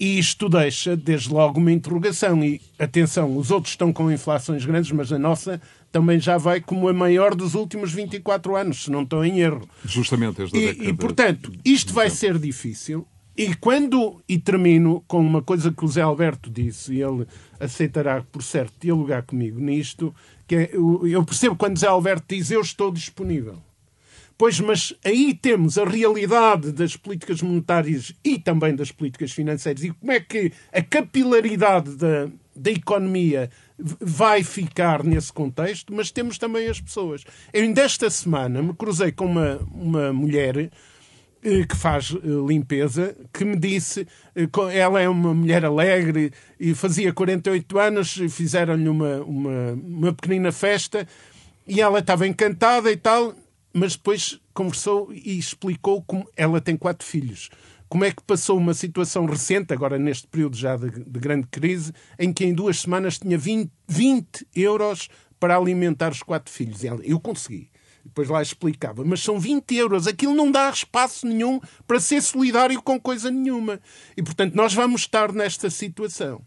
E isto deixa, desde logo, uma interrogação. E atenção, os outros estão com inflações grandes, mas a nossa também já vai como a maior dos últimos 24 anos, se não estou em erro. Justamente esta e, e, portanto, isto vai ser difícil. E quando, e termino com uma coisa que o Zé Alberto disse, e ele aceitará, por certo, dialogar comigo nisto, que é, eu percebo quando Zé Alberto diz eu estou disponível. Pois, mas aí temos a realidade das políticas monetárias e também das políticas financeiras e como é que a capilaridade da, da economia vai ficar nesse contexto, mas temos também as pessoas. Eu, ainda esta semana, me cruzei com uma, uma mulher eh, que faz eh, limpeza, que me disse, eh, ela é uma mulher alegre e fazia 48 anos, fizeram-lhe uma, uma, uma pequenina festa e ela estava encantada e tal, mas depois conversou e explicou como ela tem quatro filhos como é que passou uma situação recente, agora neste período já de, de grande crise, em que em duas semanas tinha 20, 20 euros para alimentar os quatro filhos. Eu consegui. Depois lá explicava. Mas são 20 euros. Aquilo não dá espaço nenhum para ser solidário com coisa nenhuma. E, portanto, nós vamos estar nesta situação.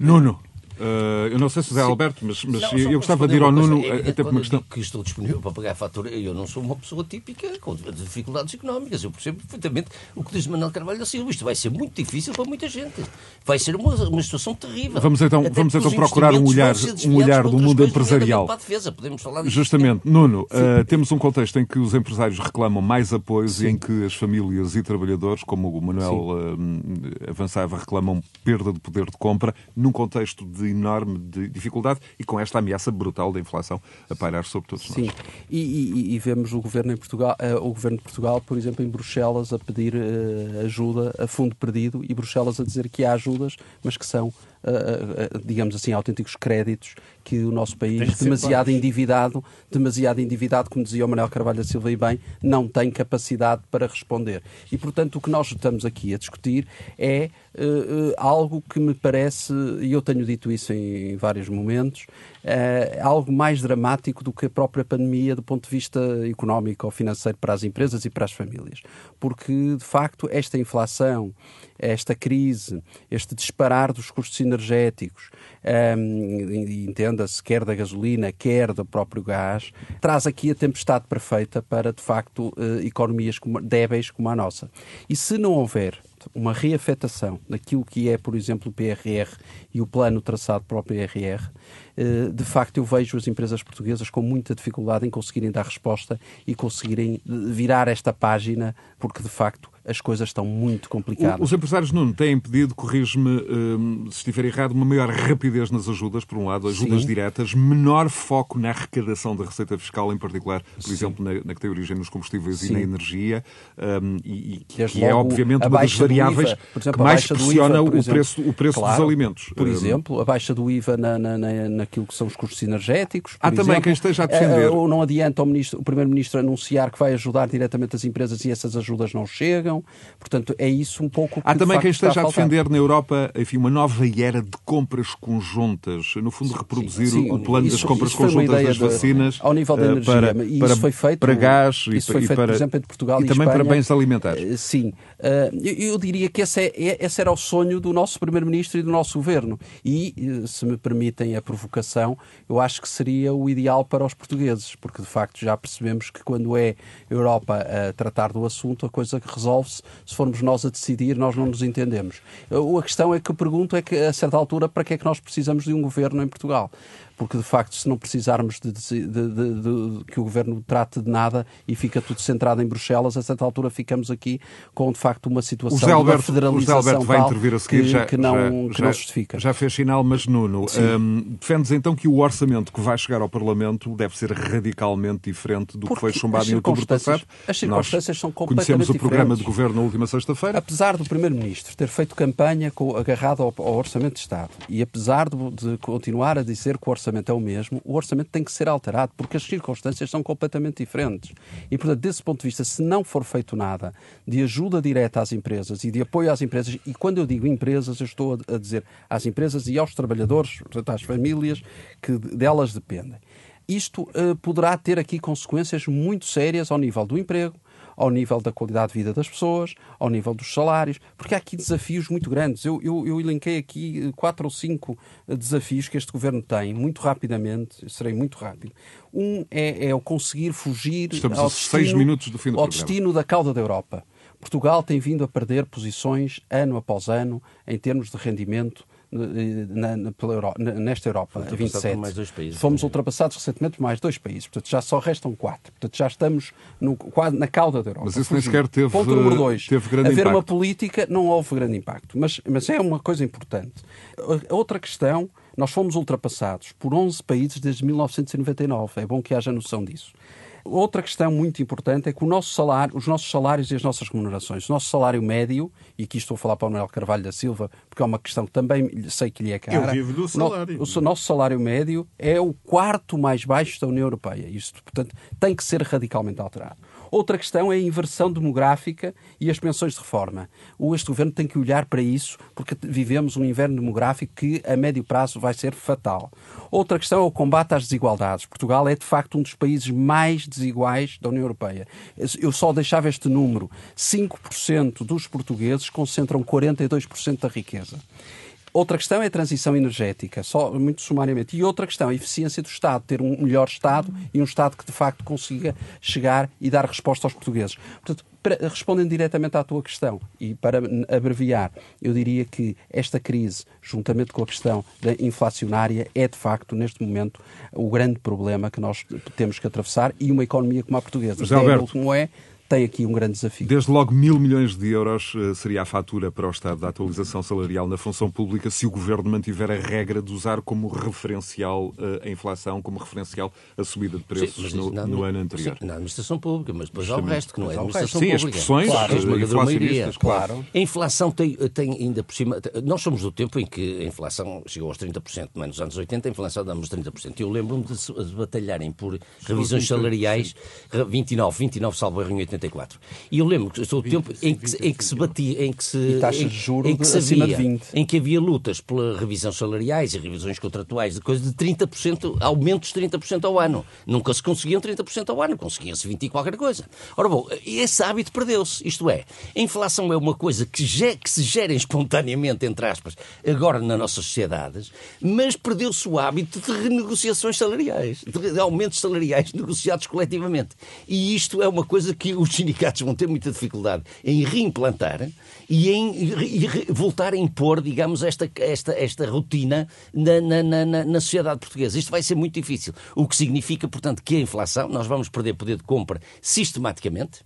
Nuno. Uh, eu não sei se é Alberto, mas, mas não, eu, gostava de ir ao Nuno é, até por uma questão. que estou disponível para pagar a fatura, eu não sou uma pessoa típica com dificuldades económicas. Eu percebo perfeitamente o que diz Manuel Carvalho da Silva. Isto vai ser muito difícil para muita gente. Vai ser uma, uma situação terrível. Vamos então, vamos então procurar um olhar, um olhar do mundo empresarial. Defesa, Justamente, Nuno, uh, temos um contexto em que os empresários reclamam mais apoios Sim. e em que as famílias e trabalhadores, como o Manuel uh, avançava, reclamam perda de poder de compra, num contexto de enorme de dificuldade e com esta ameaça brutal da inflação a pairar sobre todos Sim. nós. Sim, e, e, e, vemos o governo, em Portugal, uh, o governo de Portugal, por exemplo, em Bruxelas, a pedir uh, ajuda a fundo perdido e Bruxelas a dizer que há ajudas, mas que são digamos assim, autênticos créditos que o nosso país, demasiado endividado, demasiado endividado, como dizia o Manuel Carvalho da Silva e bem, não tem capacidade para responder. E, portanto, o que nós estamos aqui a discutir é uh, algo que me parece, e eu tenho dito isso em vários momentos, é algo mais dramático do que a própria pandemia do ponto de vista económico ou financeiro para as empresas e para as famílias. Porque, de facto, esta inflação, esta crise, este disparar dos custos energéticos, um, entenda-se, quer da gasolina, quer do próprio gás, traz aqui a tempestade perfeita para, de facto, uh, economias débeis como a nossa. E se não houver uma reafetação daquilo que é, por exemplo, o PRR e o plano traçado para o PRR, eh, de facto eu vejo as empresas portuguesas com muita dificuldade em conseguirem dar resposta e conseguirem virar esta página, porque de facto as coisas estão muito complicadas. Os empresários, Nuno, têm pedido, corrijo-me hum, se estiver errado, uma maior rapidez nas ajudas, por um lado, ajudas Sim. diretas, menor foco na arrecadação da receita fiscal, em particular, por Sim. exemplo, na, na, que tem origem nos combustíveis Sim. e na energia, um, e, e que é, obviamente, uma das variáveis IVA, exemplo, que mais pressiona IVA, o, exemplo, preço, o preço claro, dos alimentos. Por hum. exemplo, a baixa do IVA na, na, na, naquilo que são os custos energéticos. Há também exemplo, quem esteja a defender. Ou não adianta o, o Primeiro-Ministro anunciar que vai ajudar diretamente as empresas e essas ajudas não chegam. Portanto, é isso um pouco que Há também quem esteja a, a defender na Europa enfim, uma nova era de compras conjuntas, no fundo reproduzir sim, o plano isso, das compras conjuntas das vacinas ao nível da eh, energia. Para, e isso foi feito para gás isso foi feito, para, por exemplo, entre Portugal e, e também Espanha. para bens alimentares. Eh, sim. Eh, eu diria que esse, é, esse era o sonho do nosso Primeiro-Ministro e do nosso Governo. E, se me permitem a provocação, eu acho que seria o ideal para os portugueses, porque de facto já percebemos que quando é a Europa a tratar do assunto, a coisa resolve-se. Se formos nós a decidir, nós não nos entendemos. A questão é que eu pergunto é que, a certa altura, para que é que nós precisamos de um governo em Portugal? Porque de facto, se não precisarmos de, de, de, que o governo trate de nada e fica tudo centrado em Bruxelas, a certa altura ficamos aqui com de facto uma situação Alberto, de federalização o Zé Alberto vai intervir a seguir, que, já, que, não, já, que não justifica. Já fez sinal, mas Nuno, um, defendes então que o orçamento que vai chegar ao Parlamento deve ser radicalmente diferente do porque que foi chumbado em outubro passado? As circunstâncias Nós são completamente Conhecemos o programa de governo na última sexta-feira. Apesar do Primeiro-Ministro ter feito campanha com, agarrado ao, ao, Orçamento de Estado e apesar de, de continuar a dizer que o orçamento orçamento é o mesmo, o orçamento tem que ser alterado, porque as circunstâncias são completamente diferentes. E, portanto, desse ponto de vista, se não for feito nada de ajuda direta às empresas e de apoio às empresas, e quando eu digo empresas, eu estou a dizer às empresas e aos trabalhadores, portanto, às famílias que delas dependem. Isto uh, poderá ter aqui consequências muito sérias ao nível do emprego, ao nível da qualidade de vida das pessoas, ao nível dos salários, porque há aqui desafios muito grandes. Eu, eu, eu elenquei aqui eh, quatro ou cinco eh, desafios que este governo tem, muito rapidamente, serei muito rápido. Um é, é o conseguir fugir Estamos ao, destino, do ao destino da cauda da Europa. Portugal tem vindo a perder posições ano após ano em termos de rendimento na, na, Euro, nesta Europa, a 27. Mais dois países, Fomos ultrapassados recentemente por mais dois países. Portanto, já só restam quatro. Portanto, já estamos no, quase na cauda da Europa. Mas isso nem sequer teve, Ponto número dois. Teve grande Haver impacto. uma política não houve grande impacto. Mas, mas é uma coisa importante. Outra questão, nós fomos ultrapassados por 11 países desde 1999. É bom que haja noção disso. Outra questão muito importante é que o nosso salário, os nossos salários e as nossas remunerações, o nosso salário médio, e aqui estou a falar para o Manuel Carvalho da Silva, porque é uma questão que também sei que lhe é cara. Eu vivo do salário. O, o nosso salário médio é o quarto mais baixo da União Europeia. Isto, portanto, tem que ser radicalmente alterado. Outra questão é a inversão demográfica e as pensões de reforma. Este governo tem que olhar para isso porque vivemos um inverno demográfico que a médio prazo vai ser fatal. Outra questão é o combate às desigualdades. Portugal é de facto um dos países mais desiguais da União Europeia. Eu só deixava este número: 5% dos portugueses concentram 42% da riqueza. Outra questão é a transição energética, só muito sumariamente. E outra questão a eficiência do Estado, ter um melhor Estado e um Estado que de facto consiga chegar e dar resposta aos portugueses. Portanto, para, respondendo diretamente à tua questão e para abreviar, eu diria que esta crise, juntamente com a questão da inflacionária, é de facto, neste momento, o grande problema que nós temos que atravessar e uma economia como a portuguesa, José Alberto, como é, tem aqui um grande desafio. Desde logo mil milhões de euros eh, seria a fatura para o Estado da atualização salarial na função pública se o Governo mantiver a regra de usar como referencial eh, a inflação, como referencial a subida de preços sim, no, na, no, ano anterior. Sim, na administração pública, mas depois há o resto, que não é administração sim, pública. Sim, as pressões claro, inflacionistas, claro. A inflação tem, tem ainda por cima... Nós somos do tempo em que a inflação chegou aos 30%, mas nos anos 80 a inflação damos 30%. Eu lembro-me de, de batalharem por revisões salariais, 29, 29 salvo erro em 80 84. E eu lembro que estou o tempo em que, em que se batia, em que se. E taxas de juros em que se havia, de 20. Em que havia lutas pela revisão salariais e revisões contratuais, de coisa de 30%, aumentos de 30% ao ano. Nunca se conseguiam 30% ao ano, conseguia-se 20 e qualquer coisa. Ora bom, esse hábito perdeu-se. Isto é, a inflação é uma coisa que, que se gera espontaneamente, entre aspas, agora nas nossas sociedades, mas perdeu-se o hábito de renegociações salariais, de aumentos salariais negociados coletivamente. E isto é uma coisa que os os sindicatos vão ter muita dificuldade em reimplantar e em e, voltar a impor, digamos, esta, esta, esta rotina na, na, na, na sociedade portuguesa. Isto vai ser muito difícil. O que significa, portanto, que a inflação, nós vamos perder poder de compra sistematicamente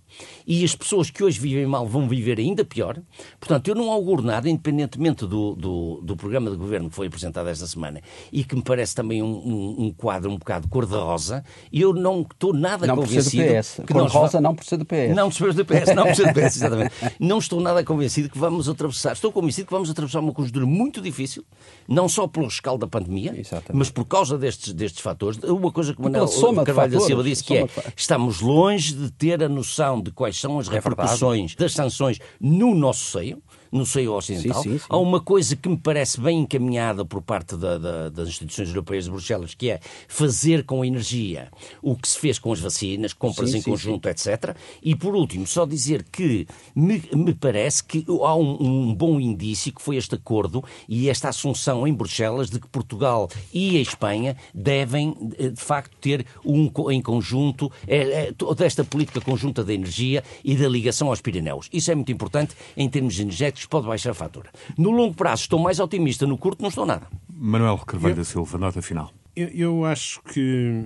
e as pessoas que hoje vivem mal vão viver ainda pior. Portanto, eu não auguro nada, independentemente do, do, do programa de governo que foi apresentado esta semana e que me parece também um, um, um quadro um bocado cor-de-rosa, eu não estou nada não convencido. Por ser do PS. Que cor-de-rosa não por ser do PS. Não por ser do PS, não ser do PS, exatamente. não estou nada convencido que vamos atravessar, estou convencido que vamos atravessar uma conjuntura muito difícil, não só pelo rescaldo da pandemia, exatamente. mas por causa destes, destes fatores. Uma coisa que o Manuel Carvalho da Silva disse que é, estamos longe de ter a noção de quais são as é repercussões das sanções no nosso seio no seio ocidental. Sim, sim, sim. Há uma coisa que me parece bem encaminhada por parte da, da, das instituições europeias de Bruxelas, que é fazer com a energia o que se fez com as vacinas, compras em conjunto, etc. E, por último, só dizer que me, me parece que há um, um, bom indício que foi este acordo e esta assunção em Bruxelas de que Portugal e a Espanha devem, eh, de facto, ter um em conjunto é, é, toda esta política conjunta da energia e da ligação aos Pirineus. Isso é muito importante em termos energéticos pode baixar a fatura. No longo prazo estou mais otimista, no curto não estou nada. Manuel Carvalho eu, da Silva, nota final. Eu, eu acho que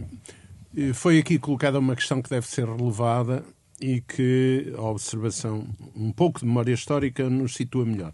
eh, foi aqui colocada uma questão que deve ser relevada e que a observação, um pouco de memória histórica, nos situa melhor.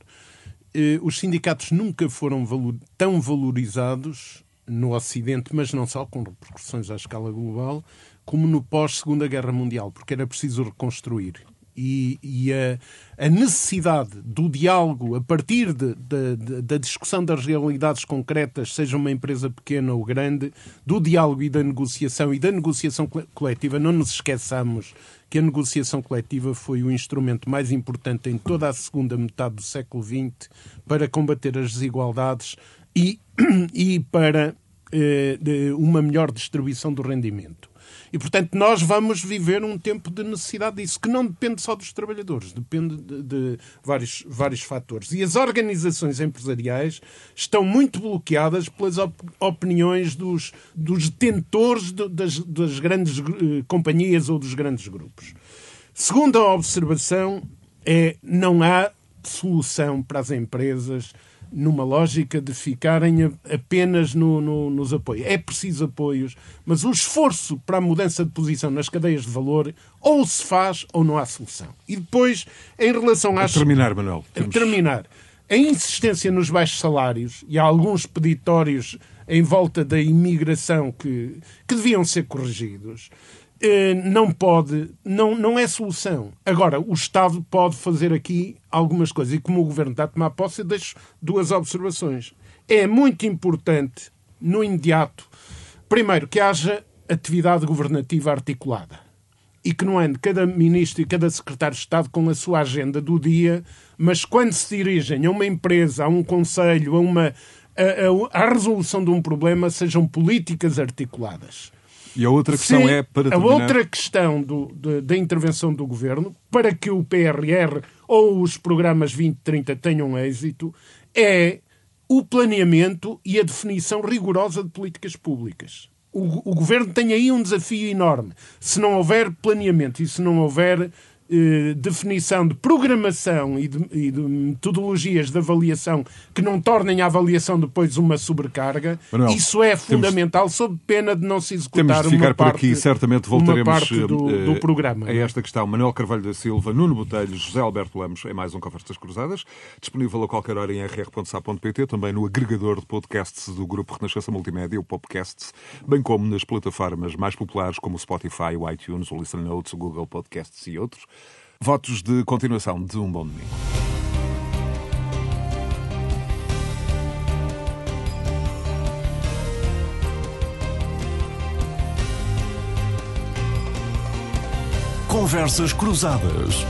Eh, os sindicatos nunca foram valor, tão valorizados no Ocidente, mas não só, com repercussões à escala global, como no pós-Segunda Guerra Mundial, porque era preciso reconstruir e, e a, a, necessidade do diálogo a partir de, de, de, da discussão das realidades concretas, seja uma empresa pequena ou grande, do diálogo e da negociação e da negociação coletiva. Não nos esqueçamos que a negociação coletiva foi o instrumento mais importante em toda a segunda metade do século XX para combater as desigualdades e, e para eh, uma melhor distribuição do rendimento. E, portanto, nós vamos viver um tempo de necessidade disso, que não depende só dos trabalhadores, depende de, de vários, vários fatores. E as organizações empresariais estão muito bloqueadas pelas op opiniões dos, dos detentores de, das, das grandes uh, companhias ou dos grandes grupos. Segunda observação é não há solução para as empresas numa lógica de ficarem apenas no, no, nos apoios. É preciso apoios, mas o esforço para a mudança de posição nas cadeias de valor ou se faz ou não há solução. E depois, em relação às... A terminar, Manuel. A terminar. A insistência nos baixos salários e há alguns peditórios em volta da imigração que, que deviam ser corrigidos. Eh, não pode, não, não é solução. Agora, o Estado pode fazer aqui algumas coisas. E como o Governo está a tomar posse, eu deixo duas observações. É muito importante, no imediato, primeiro, que haja atividade governativa articulada. E que não ande cada ministro e cada secretário de Estado com a sua agenda do dia, mas quando se dirigem a uma empresa, a um conselho, a uma a, a, a resolução de um problema, sejam políticas articuladas. E a outra questão Sim, é para terminar... A outra questão do, de, da intervenção do governo, para que o PRR ou os programas 2030 tenham êxito, é o planeamento e a definição rigorosa de políticas públicas. O, o governo tem aí um desafio enorme. Se não houver planeamento e se não houver eh, definição de programação e de, e de, metodologias de avaliação que não tornem a avaliação depois uma sobrecarga, Manuel, isso é fundamental, temos, sob pena de não se executar temos de ficar uma por parte, aqui, certamente voltaremos do, uh, do, programa. A esta questão. Manuel Carvalho da Silva, Nuno Botelho, José Alberto Lemos, em mais um Conversas Cruzadas, disponível a qualquer hora em rr.sa.pt, também no agregador de podcasts do Grupo Renascença Multimédia, o Popcasts, bem como nas plataformas mais populares como o Spotify, o iTunes, o Listen Notes, o Google Podcasts e outros. Votos de continuação de um bom domingo. Conversas Cruzadas.